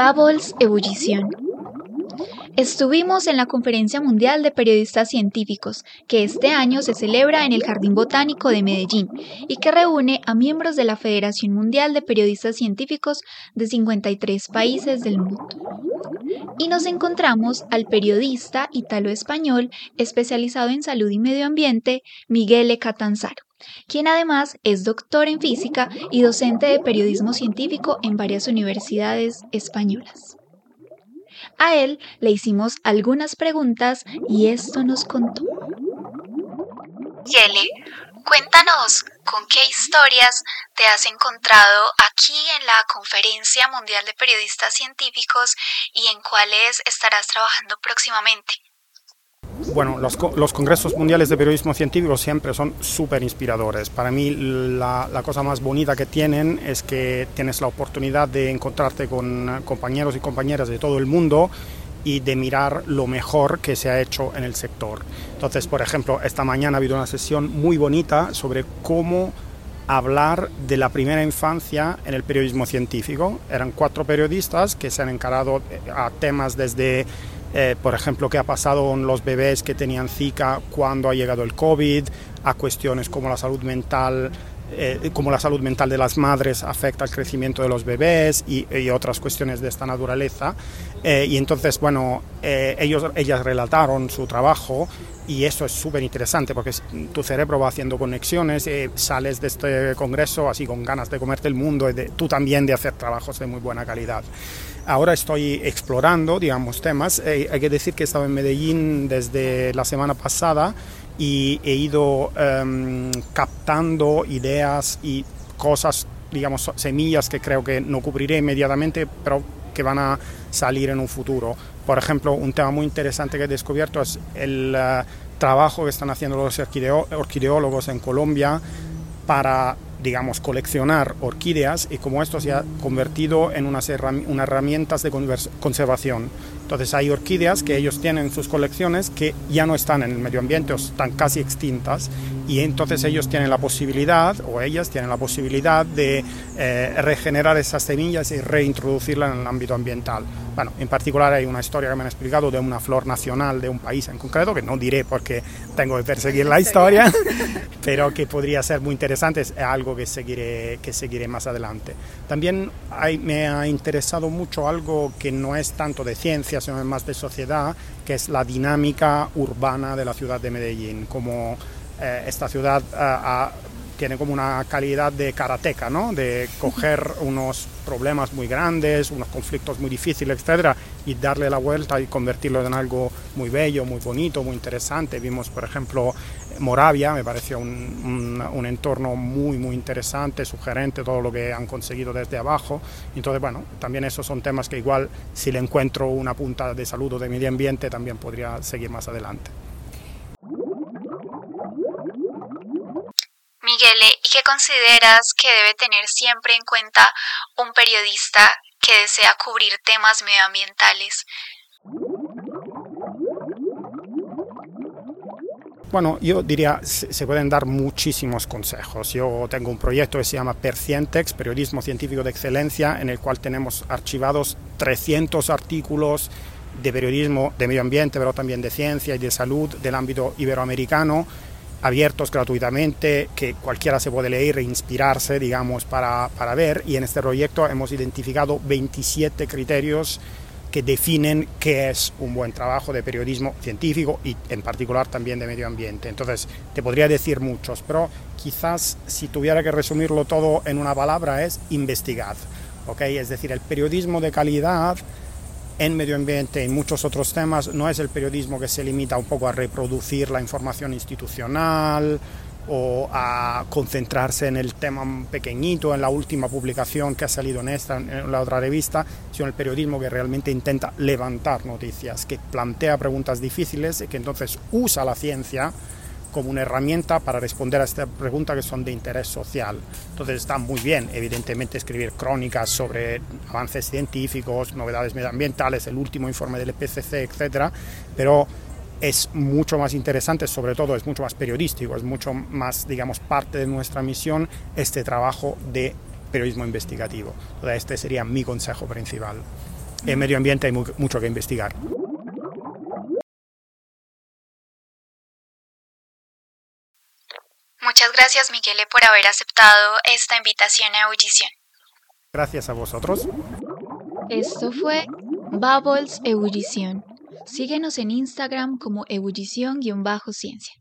Bubbles Ebullición. Estuvimos en la Conferencia Mundial de Periodistas Científicos, que este año se celebra en el Jardín Botánico de Medellín y que reúne a miembros de la Federación Mundial de Periodistas Científicos de 53 países del mundo. Y nos encontramos al periodista italo-español especializado en salud y medio ambiente, Miguel Catanzaro quien además es doctor en física y docente de periodismo científico en varias universidades españolas. A él le hicimos algunas preguntas y esto nos contó. Yele, cuéntanos con qué historias te has encontrado aquí en la Conferencia Mundial de Periodistas Científicos y en cuáles estarás trabajando próximamente bueno, los, los, congresos mundiales de periodismo científico siempre son súper inspiradores. Para mí la, la, cosa más bonita que tienen es que tienes la oportunidad de encontrarte con compañeros y compañeras de todo el mundo y de mirar lo mejor que se ha hecho en el sector. Entonces, por ejemplo, esta mañana ha habido una sesión muy bonita sobre cómo hablar de la primera infancia en el periodismo científico. Eran cuatro periodistas que se han encarado a temas desde eh, por ejemplo, qué ha pasado con los bebés que tenían Zika cuando ha llegado el COVID, a cuestiones como la salud mental eh, como la salud mental de las madres afecta al crecimiento de los bebés y, otras cuestiones de esta naturaleza. Eh, y entonces, bueno, ellos, ellas relataron su trabajo y eso es súper interesante porque tu cerebro va haciendo conexiones, y sales de este congreso así con ganas de comerte el mundo y tú también de hacer trabajos de muy buena calidad. Ahora estoy explorando, digamos, temas. Eh, hay que decir que he estado en Medellín desde la semana pasada y he ido em, captando ideas y cosas, digamos, semillas que creo que no cubriré inmediatamente, pero que van a salir en un futuro. Por ejemplo, un tema muy interesante que he descubierto es el eh, trabajo que están haciendo los orquideólogos en Colombia para digamos, coleccionar orquídeas y como esto se ha convertido en unas, herramientas de conservación. Entonces hay orquídeas que ellos tienen en sus colecciones que ya no están en el medio ambiente o están casi extintas y entonces ellos tienen la posibilidad o ellas tienen la posibilidad de eh, regenerar esas semillas y reintroducirlas en el ámbito ambiental. Bueno, en particular hay una historia que me han explicado de una flor nacional de un país en concreto, que no diré porque tengo que perseguir la historia, pero que podría ser muy interesante, es algo que seguiré, que seguiré más adelante. También me ha interesado mucho algo que no es tanto de ciencia, sino más de sociedad, que es la dinámica urbana de la ciudad de Medellín, como eh, esta ciudad eh, tiene como una calidad de karateca, ¿no? de coger unos problemas muy grandes, unos conflictos muy difíciles, etcétera, y darle la vuelta y convertirlo en algo muy bello, muy bonito, muy interesante. Vimos, por ejemplo, Moravia, me pareció un, un, entorno muy, muy interesante, sugerente, todo lo que han conseguido desde abajo. Entonces, bueno, también esos son temas que igual si le encuentro una punta de salud o de medio ambiente, también podría seguir más adelante. Miguel, ¿y qué consideras que debe tener siempre en cuenta un periodista que desea cubrir temas medioambientales? Bueno, yo diría, se pueden dar muchísimos consejos. Yo tengo un proyecto que se llama Percientex, Periodismo Científico de Excelencia, en el cual tenemos archivados 300 artículos de periodismo de medio ambiente, pero también de ciencia y de salud del ámbito iberoamericano abiertos gratuitamente, que cualquiera se puede leer e inspirarse, digamos, para, para ver. Y en este proyecto hemos identificado 27 criterios que definen qué es un buen trabajo de periodismo científico y en particular también de medio ambiente. Entonces, te podría decir muchos, pero quizás si tuviera que resumirlo todo en una palabra es investigad. ¿okay? Es decir, el periodismo de calidad en medio ambiente y muchos otros temas, no es el periodismo que se limita un poco a reproducir la información institucional o a concentrarse en el tema pequeñito, en la última publicación que ha salido en esta, en la otra revista, sino el periodismo que realmente intenta levantar noticias, que plantea preguntas difíciles y que entonces usa la ciencia como una herramienta para responder a estas preguntas que son de interés social. Entonces está muy bien, evidentemente, escribir crónicas sobre avances científicos, novedades medioambientales, el último informe del IPCC, etcétera, pero es mucho más interesante, sobre todo es mucho más periodístico, es mucho más, digamos, parte de nuestra misión este trabajo de periodismo investigativo. Entonces, este sería mi consejo principal. en medio ambiente hay mucho que investigar. Muchas gracias, Miguel, por haber aceptado esta invitación a Ebullición. Gracias a vosotros. Esto fue Bubbles Ebullición. Síguenos en Instagram como ebullición-ciencia.